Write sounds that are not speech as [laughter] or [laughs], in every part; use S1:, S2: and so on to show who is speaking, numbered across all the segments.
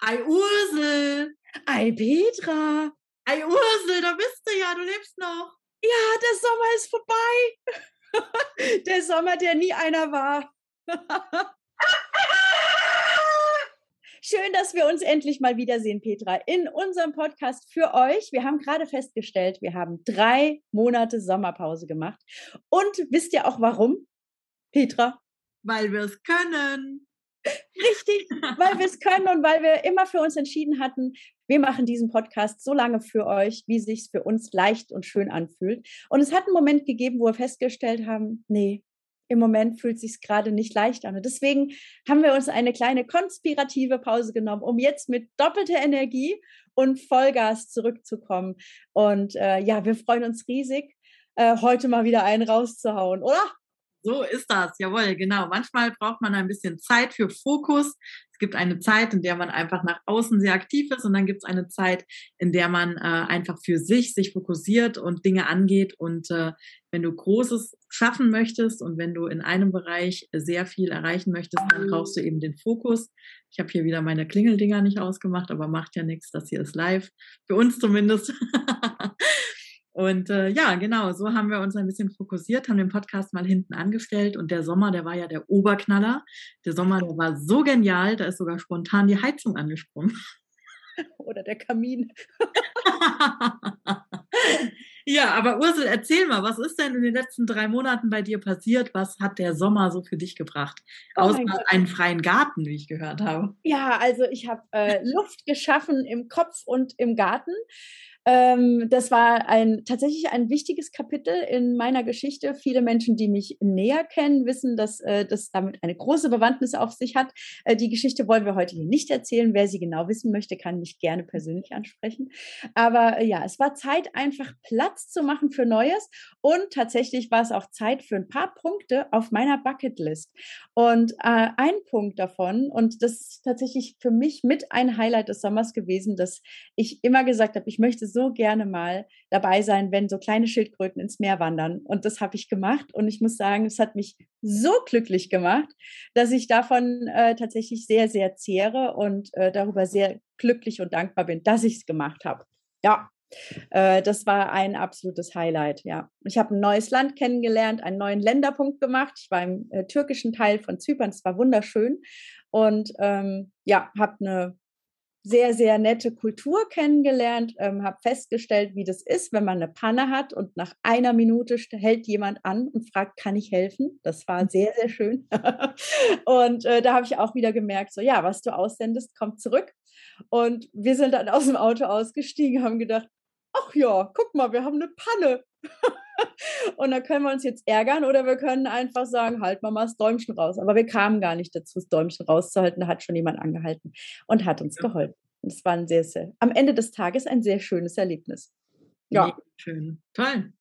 S1: Ei Ursel.
S2: Ei Petra.
S1: Ei Ursel, da bist du ja, du lebst noch.
S2: Ja, der Sommer ist vorbei. [laughs] der Sommer, der nie einer war. [laughs] Schön, dass wir uns endlich mal wiedersehen, Petra, in unserem Podcast für euch. Wir haben gerade festgestellt, wir haben drei Monate Sommerpause gemacht. Und wisst ihr auch warum, Petra?
S1: Weil wir es können.
S2: Richtig, weil wir es können und weil wir immer für uns entschieden hatten, wir machen diesen Podcast so lange für euch, wie sich für uns leicht und schön anfühlt. Und es hat einen Moment gegeben, wo wir festgestellt haben, nee, im Moment fühlt sich gerade nicht leicht an. Und deswegen haben wir uns eine kleine konspirative Pause genommen, um jetzt mit doppelter Energie und Vollgas zurückzukommen. Und äh, ja, wir freuen uns riesig, äh, heute mal wieder einen rauszuhauen, oder?
S1: So ist das, jawohl, genau. Manchmal braucht man ein bisschen Zeit für Fokus. Es gibt eine Zeit, in der man einfach nach außen sehr aktiv ist und dann gibt es eine Zeit, in der man äh, einfach für sich sich fokussiert und Dinge angeht. Und äh, wenn du Großes schaffen möchtest und wenn du in einem Bereich sehr viel erreichen möchtest, dann brauchst du eben den Fokus. Ich habe hier wieder meine Klingeldinger nicht ausgemacht, aber macht ja nichts, das hier ist live. Für uns zumindest. [laughs] Und äh, ja, genau, so haben wir uns ein bisschen fokussiert, haben den Podcast mal hinten angestellt und der Sommer, der war ja der Oberknaller. Der Sommer, der war so genial, da ist sogar spontan die Heizung angesprungen. [laughs]
S2: Oder der Kamin. [laughs]
S1: ja, aber Ursel, erzähl mal, was ist denn in den letzten drei Monaten bei dir passiert? Was hat der Sommer so für dich gebracht? Oh Außer einen freien Garten, wie ich gehört habe.
S2: Ja, also ich habe äh, Luft geschaffen im Kopf und im Garten. Ähm, das war ein tatsächlich ein wichtiges Kapitel in meiner Geschichte. Viele Menschen, die mich näher kennen, wissen, dass äh, das damit eine große Bewandtnis auf sich hat. Äh, die Geschichte wollen wir heute hier nicht erzählen. Wer sie genau wissen möchte, kann mich gerne persönlich ansprechen. Aber äh, ja, es war Zeit, einfach Platz zu machen für Neues. Und tatsächlich war es auch Zeit für ein paar Punkte auf meiner Bucketlist. Und äh, ein Punkt davon, und das ist tatsächlich für mich mit ein Highlight des Sommers gewesen, dass ich immer gesagt habe, ich möchte so so gerne mal dabei sein, wenn so kleine Schildkröten ins Meer wandern. Und das habe ich gemacht. Und ich muss sagen, es hat mich so glücklich gemacht, dass ich davon äh, tatsächlich sehr, sehr zehre und äh, darüber sehr glücklich und dankbar bin, dass ich es gemacht habe. Ja, äh, das war ein absolutes Highlight, ja. Ich habe ein neues Land kennengelernt, einen neuen Länderpunkt gemacht. Ich war im äh, türkischen Teil von Zypern, es war wunderschön. Und ähm, ja, habe eine sehr, sehr nette Kultur kennengelernt, ähm, habe festgestellt, wie das ist, wenn man eine Panne hat und nach einer Minute hält jemand an und fragt, kann ich helfen? Das war mhm. sehr, sehr schön. [laughs] und äh, da habe ich auch wieder gemerkt, so ja, was du aussendest, kommt zurück. Und wir sind dann aus dem Auto ausgestiegen, haben gedacht, ach ja, guck mal, wir haben eine Panne. [laughs] und da können wir uns jetzt ärgern oder wir können einfach sagen, halt mal das Däumchen raus. Aber wir kamen gar nicht dazu, das Däumchen rauszuhalten. Da hat schon jemand angehalten und hat uns ja. geholfen. Es war ein sehr, sehr, am Ende des Tages ein sehr schönes Erlebnis.
S1: Ja. Schön. Toll.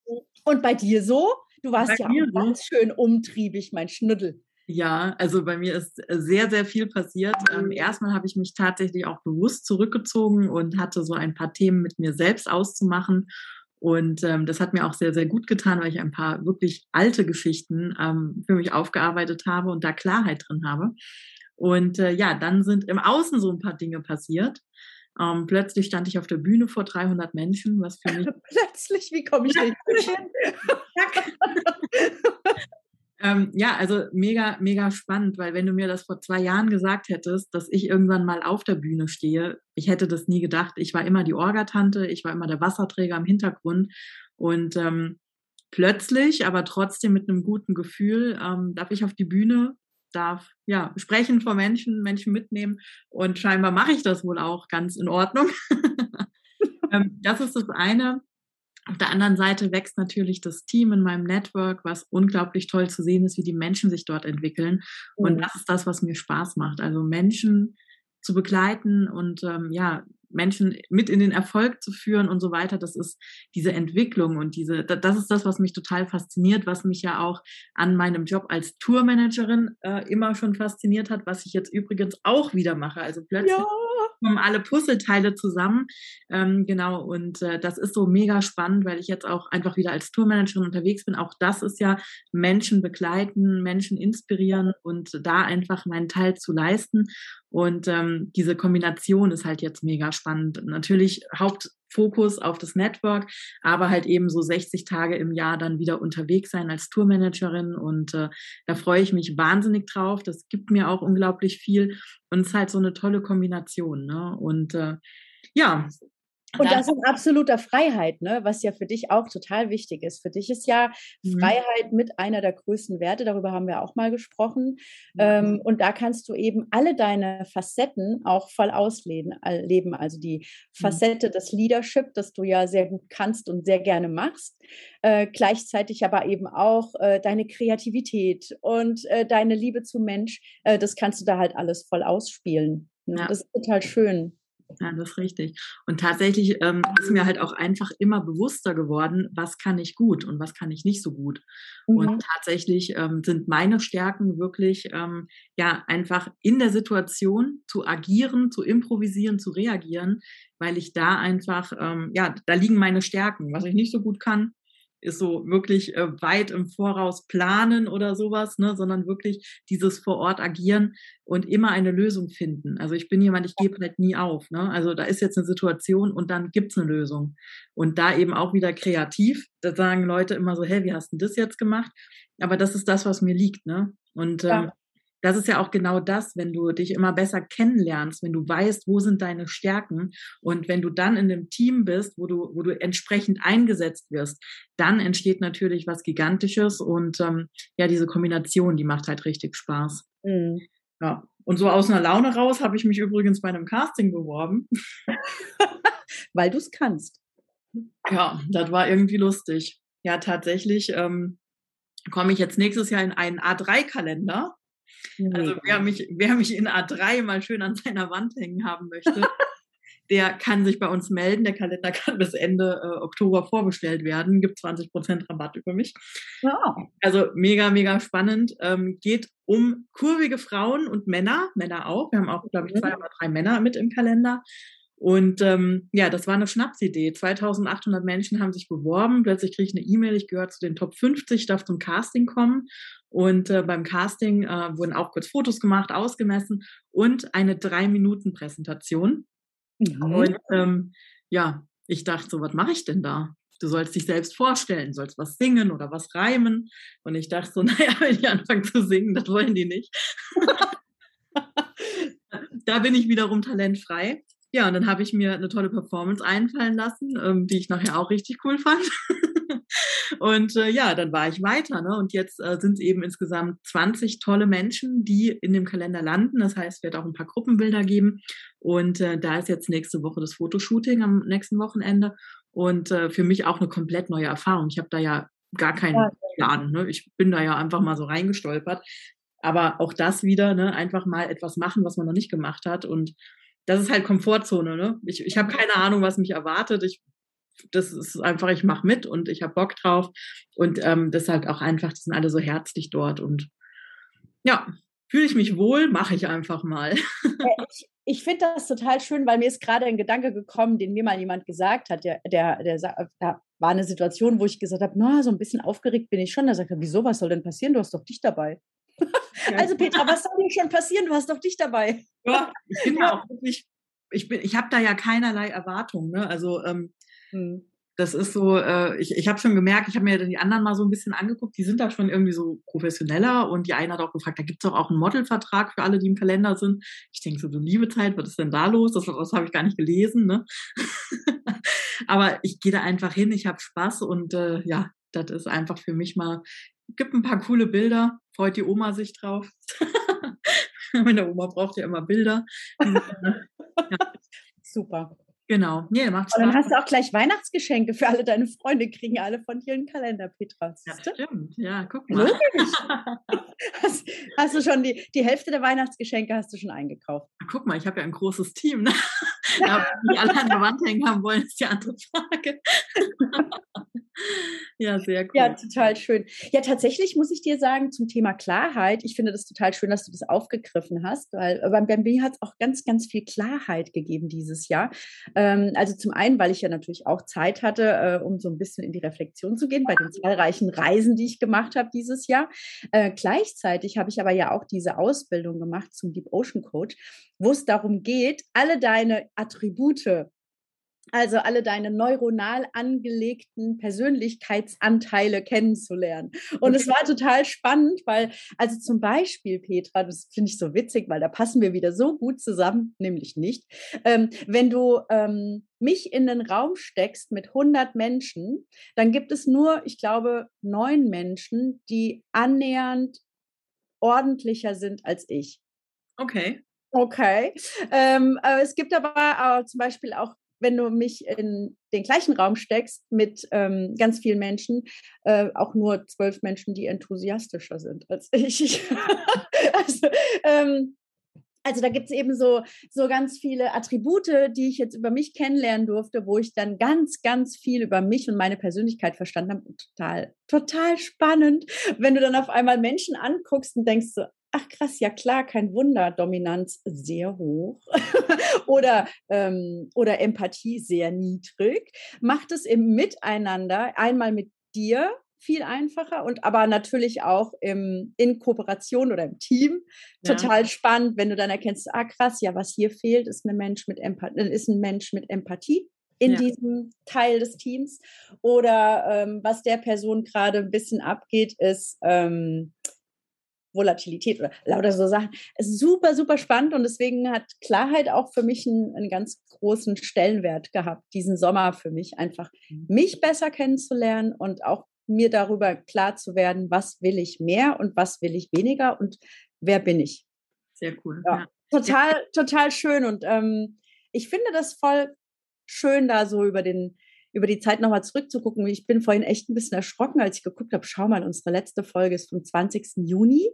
S2: Und bei dir so? Du warst bei ja auch ganz schön umtriebig, mein Schnuddel.
S1: Ja, also bei mir ist sehr, sehr viel passiert. Ähm, erstmal habe ich mich tatsächlich auch bewusst zurückgezogen und hatte so ein paar Themen mit mir selbst auszumachen und ähm, das hat mir auch sehr, sehr gut getan, weil ich ein paar wirklich alte Geschichten ähm, für mich aufgearbeitet habe und da Klarheit drin habe. Und äh, ja, dann sind im Außen so ein paar Dinge passiert. Ähm, plötzlich stand ich auf der Bühne vor 300 Menschen, was für mich. [laughs]
S2: plötzlich, wie komme ich denn hin? [laughs] [laughs]
S1: Ähm, ja, also mega, mega spannend, weil wenn du mir das vor zwei Jahren gesagt hättest, dass ich irgendwann mal auf der Bühne stehe, ich hätte das nie gedacht. Ich war immer die Orgatante, ich war immer der Wasserträger im Hintergrund und ähm, plötzlich, aber trotzdem mit einem guten Gefühl, ähm, darf ich auf die Bühne, darf ja sprechen vor Menschen, Menschen mitnehmen und scheinbar mache ich das wohl auch ganz in Ordnung. [laughs] ähm, das ist das eine. Auf der anderen Seite wächst natürlich das Team in meinem Network, was unglaublich toll zu sehen ist, wie die Menschen sich dort entwickeln. Und mhm. das ist das, was mir Spaß macht. Also Menschen zu begleiten und ähm, ja, Menschen mit in den Erfolg zu führen und so weiter. Das ist diese Entwicklung und diese, das ist das, was mich total fasziniert, was mich ja auch an meinem Job als Tourmanagerin äh, immer schon fasziniert hat, was ich jetzt übrigens auch wieder mache. Also plötzlich ja kommen alle Puzzleteile zusammen. Ähm, genau, und äh, das ist so mega spannend, weil ich jetzt auch einfach wieder als Tourmanagerin unterwegs bin. Auch das ist ja Menschen begleiten, Menschen inspirieren und da einfach meinen Teil zu leisten. Und ähm, diese Kombination ist halt jetzt mega spannend. Natürlich Hauptfokus auf das Network, aber halt eben so 60 Tage im Jahr dann wieder unterwegs sein als Tourmanagerin. Und äh, da freue ich mich wahnsinnig drauf. Das gibt mir auch unglaublich viel. Und es ist halt so eine tolle Kombination. Ne? Und äh, ja,
S2: und das in absoluter Freiheit, ne? was ja für dich auch total wichtig ist. Für dich ist ja mhm. Freiheit mit einer der größten Werte, darüber haben wir auch mal gesprochen. Mhm. Ähm, und da kannst du eben alle deine Facetten auch voll ausleben. Also die mhm. Facette mhm. des Leadership, das du ja sehr gut kannst und sehr gerne machst. Äh, gleichzeitig aber eben auch äh, deine Kreativität und äh, deine Liebe zum Mensch, äh, das kannst du da halt alles voll ausspielen. Ne? Ja. Das ist total schön.
S1: Ja, das ist richtig. Und tatsächlich ähm, ist mir halt auch einfach immer bewusster geworden, was kann ich gut und was kann ich nicht so gut. Mhm. Und tatsächlich ähm, sind meine Stärken wirklich, ähm, ja, einfach in der Situation zu agieren, zu improvisieren, zu reagieren, weil ich da einfach, ähm, ja, da liegen meine Stärken. Was ich nicht so gut kann, ist so wirklich äh, weit im Voraus planen oder sowas, ne, sondern wirklich dieses vor Ort agieren und immer eine Lösung finden. Also ich bin jemand, ich gebe halt nie auf. Ne? Also da ist jetzt eine Situation und dann gibt's eine Lösung. Und da eben auch wieder kreativ. Da sagen Leute immer so, hey, wie hast du das jetzt gemacht? Aber das ist das, was mir liegt. Ne? Und ähm, ja das ist ja auch genau das, wenn du dich immer besser kennenlernst, wenn du weißt, wo sind deine Stärken und wenn du dann in einem Team bist, wo du, wo du entsprechend eingesetzt wirst, dann entsteht natürlich was Gigantisches und ähm, ja, diese Kombination, die macht halt richtig Spaß. Mhm. Ja. Und so aus einer Laune raus habe ich mich übrigens bei einem Casting beworben. [laughs]
S2: Weil du es kannst.
S1: Ja, das war irgendwie lustig. Ja, tatsächlich ähm, komme ich jetzt nächstes Jahr in einen A3-Kalender. Also wer mich, wer mich in A3 mal schön an seiner Wand hängen haben möchte, [laughs] der kann sich bei uns melden. Der Kalender kann bis Ende äh, Oktober vorbestellt werden. Gibt 20% Rabatt über mich. Ja. Also mega, mega spannend. Ähm, geht um kurvige Frauen und Männer, Männer auch. Wir haben auch, glaube ich, zwei oder drei Männer mit im Kalender. Und ähm, ja, das war eine Schnapsidee. 2800 Menschen haben sich beworben. Plötzlich kriege ich eine E-Mail, ich gehöre zu den Top 50, darf zum Casting kommen. Und äh, beim Casting äh, wurden auch kurz Fotos gemacht, ausgemessen und eine Drei-Minuten-Präsentation. Mhm. Und ähm, ja, ich dachte so, was mache ich denn da? Du sollst dich selbst vorstellen, sollst was singen oder was reimen. Und ich dachte so, [laughs] naja, wenn ich anfange zu singen, das wollen die nicht. [laughs] da bin ich wiederum talentfrei. Ja, und dann habe ich mir eine tolle Performance einfallen lassen, ähm, die ich nachher auch richtig cool fand. [laughs] und äh, ja, dann war ich weiter. Ne? Und jetzt äh, sind es eben insgesamt 20 tolle Menschen, die in dem Kalender landen. Das heißt, es wird auch ein paar Gruppenbilder geben. Und äh, da ist jetzt nächste Woche das Fotoshooting am nächsten Wochenende. Und äh, für mich auch eine komplett neue Erfahrung. Ich habe da ja gar keinen Plan. Ne? Ich bin da ja einfach mal so reingestolpert. Aber auch das wieder, ne, einfach mal etwas machen, was man noch nicht gemacht hat. Und das ist halt Komfortzone. Ne? Ich, ich habe keine Ahnung, was mich erwartet. Ich, das ist einfach, ich mache mit und ich habe Bock drauf. Und ähm, deshalb auch einfach, die sind alle so herzlich dort. Und ja, fühle ich mich wohl, mache ich einfach mal. [laughs]
S2: ich, ich finde das total schön, weil mir ist gerade ein Gedanke gekommen, den mir mal jemand gesagt hat. Der, der, der, da war eine Situation, wo ich gesagt habe, na, so ein bisschen aufgeregt bin ich schon. Da sagt er, wieso, was soll denn passieren? Du hast doch dich dabei. Also Petra, was soll denn schon passieren? Du hast doch dich dabei.
S1: Ja, ich bin ja auch wirklich, ich bin, ich habe da ja keinerlei Erwartungen. Ne? Also ähm, hm. das ist so, äh, ich, ich habe schon gemerkt, ich habe mir die anderen mal so ein bisschen angeguckt, die sind da schon irgendwie so professioneller und die eine hat auch gefragt, da gibt es doch auch einen Modelvertrag für alle, die im Kalender sind. Ich denke so, du liebe Zeit, was ist denn da los? Das, das habe ich gar nicht gelesen. Ne? [laughs] Aber ich gehe da einfach hin, ich habe Spaß und äh, ja, das ist einfach für mich mal gibt ein paar coole Bilder, freut die Oma sich drauf. [laughs] Meine Oma braucht ja immer Bilder.
S2: ja. Super.
S1: Genau.
S2: Nee, macht Spaß. Und dann hast du auch gleich Weihnachtsgeschenke für alle deine Freunde, kriegen alle von dir einen Kalender, Petra.
S1: Ja, stimmt. Ja, guck mal. [laughs]
S2: hast, hast, du schon die, die Hälfte der Weihnachtsgeschenke hast du schon eingekauft?
S1: Na, guck mal, ich habe ja ein großes Team. Ne? Ja, die alle an der Wand hängen haben wollen, ist die andere Frage. [laughs] Ja, sehr cool.
S2: Ja, total schön. Ja, tatsächlich muss ich dir sagen, zum Thema Klarheit, ich finde das total schön, dass du das aufgegriffen hast, weil beim BMB hat es auch ganz, ganz viel Klarheit gegeben dieses Jahr. Ähm, also zum einen, weil ich ja natürlich auch Zeit hatte, äh, um so ein bisschen in die Reflexion zu gehen bei den zahlreichen Reisen, die ich gemacht habe dieses Jahr. Äh, gleichzeitig habe ich aber ja auch diese Ausbildung gemacht zum Deep Ocean Coach, wo es darum geht, alle deine Attribute also alle deine neuronal angelegten Persönlichkeitsanteile kennenzulernen. Und es war total spannend, weil, also zum Beispiel, Petra, das finde ich so witzig, weil da passen wir wieder so gut zusammen, nämlich nicht. Ähm, wenn du ähm, mich in den Raum steckst mit 100 Menschen, dann gibt es nur, ich glaube, neun Menschen, die annähernd ordentlicher sind als ich.
S1: Okay.
S2: Okay. Ähm, es gibt aber äh, zum Beispiel auch wenn du mich in den gleichen Raum steckst mit ähm, ganz vielen Menschen, äh, auch nur zwölf Menschen, die enthusiastischer sind als [laughs] ich. also, ähm, also da gibt es eben so, so ganz viele Attribute, die ich jetzt über mich kennenlernen durfte, wo ich dann ganz, ganz viel über mich und meine Persönlichkeit verstanden habe. total, total spannend, wenn du dann auf einmal Menschen anguckst und denkst so, ach krass, ja klar, kein Wunder, Dominanz sehr hoch [laughs] oder, ähm, oder Empathie sehr niedrig, macht es im Miteinander einmal mit dir viel einfacher und aber natürlich auch im, in Kooperation oder im Team total ja. spannend, wenn du dann erkennst, ah krass, ja, was hier fehlt, ist, ein Mensch mit Empathie, ist ein Mensch mit Empathie in ja. diesem Teil des Teams oder ähm, was der Person gerade ein bisschen abgeht, ist ähm, Volatilität oder lauter so Sachen. Super, super spannend und deswegen hat Klarheit auch für mich einen, einen ganz großen Stellenwert gehabt, diesen Sommer für mich einfach, mhm. mich besser kennenzulernen und auch mir darüber klar zu werden, was will ich mehr und was will ich weniger und wer bin ich.
S1: Sehr cool.
S2: Ja, ja. Total, total schön und ähm, ich finde das voll schön, da so über den über die Zeit nochmal zurückzugucken. Ich bin vorhin echt ein bisschen erschrocken, als ich geguckt habe, schau mal, unsere letzte Folge ist vom 20. Juni.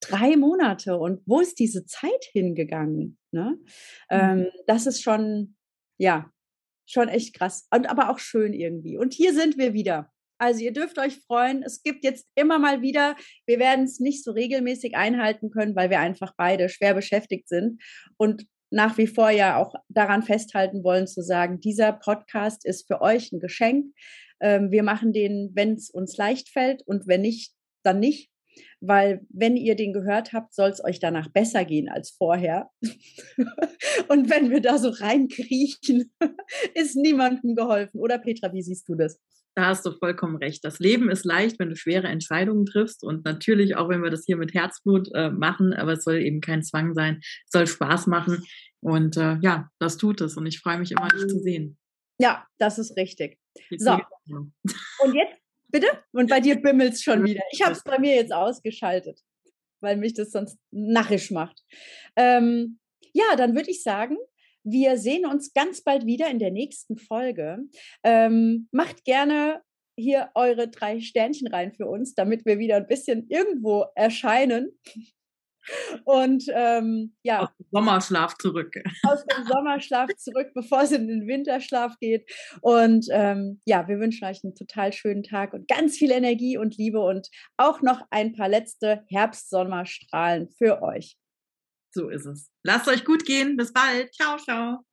S2: Drei Monate. Und wo ist diese Zeit hingegangen? Ne? Mhm. Ähm, das ist schon, ja, schon echt krass. Und aber auch schön irgendwie. Und hier sind wir wieder. Also ihr dürft euch freuen. Es gibt jetzt immer mal wieder, wir werden es nicht so regelmäßig einhalten können, weil wir einfach beide schwer beschäftigt sind. Und nach wie vor ja auch daran festhalten wollen, zu sagen, dieser Podcast ist für euch ein Geschenk. Ähm, wir machen den, wenn es uns leicht fällt und wenn nicht, dann nicht. Weil wenn ihr den gehört habt, soll es euch danach besser gehen als vorher. [laughs] und wenn wir da so reinkriechen, [laughs] ist niemandem geholfen. Oder Petra, wie siehst du das?
S1: Da hast du vollkommen recht. Das Leben ist leicht, wenn du schwere Entscheidungen triffst und natürlich auch, wenn wir das hier mit Herzblut äh, machen, aber es soll eben kein Zwang sein, es soll Spaß machen und äh, ja, das tut es und ich freue mich immer, dich zu sehen.
S2: Ja, das ist richtig. So, und jetzt, bitte? Und bei dir bimmelt es schon wieder. Ich habe es bei mir jetzt ausgeschaltet, weil mich das sonst narrisch macht. Ähm, ja, dann würde ich sagen, wir sehen uns ganz bald wieder in der nächsten Folge. Ähm, macht gerne hier eure drei Sternchen rein für uns, damit wir wieder ein bisschen irgendwo erscheinen. Und ähm, ja.
S1: Aus dem Sommerschlaf zurück. [laughs]
S2: Aus dem Sommerschlaf zurück, bevor es in den Winterschlaf geht. Und ähm, ja, wir wünschen euch einen total schönen Tag und ganz viel Energie und Liebe und auch noch ein paar letzte Herbstsommerstrahlen für euch.
S1: So ist es. Lasst euch gut gehen. Bis bald. Ciao, ciao.